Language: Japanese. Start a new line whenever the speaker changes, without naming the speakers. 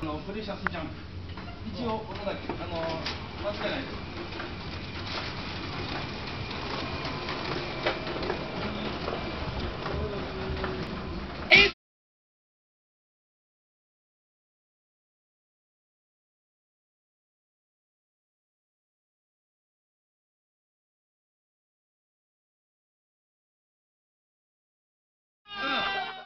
あのプレシャスジャンプ。一応音だけ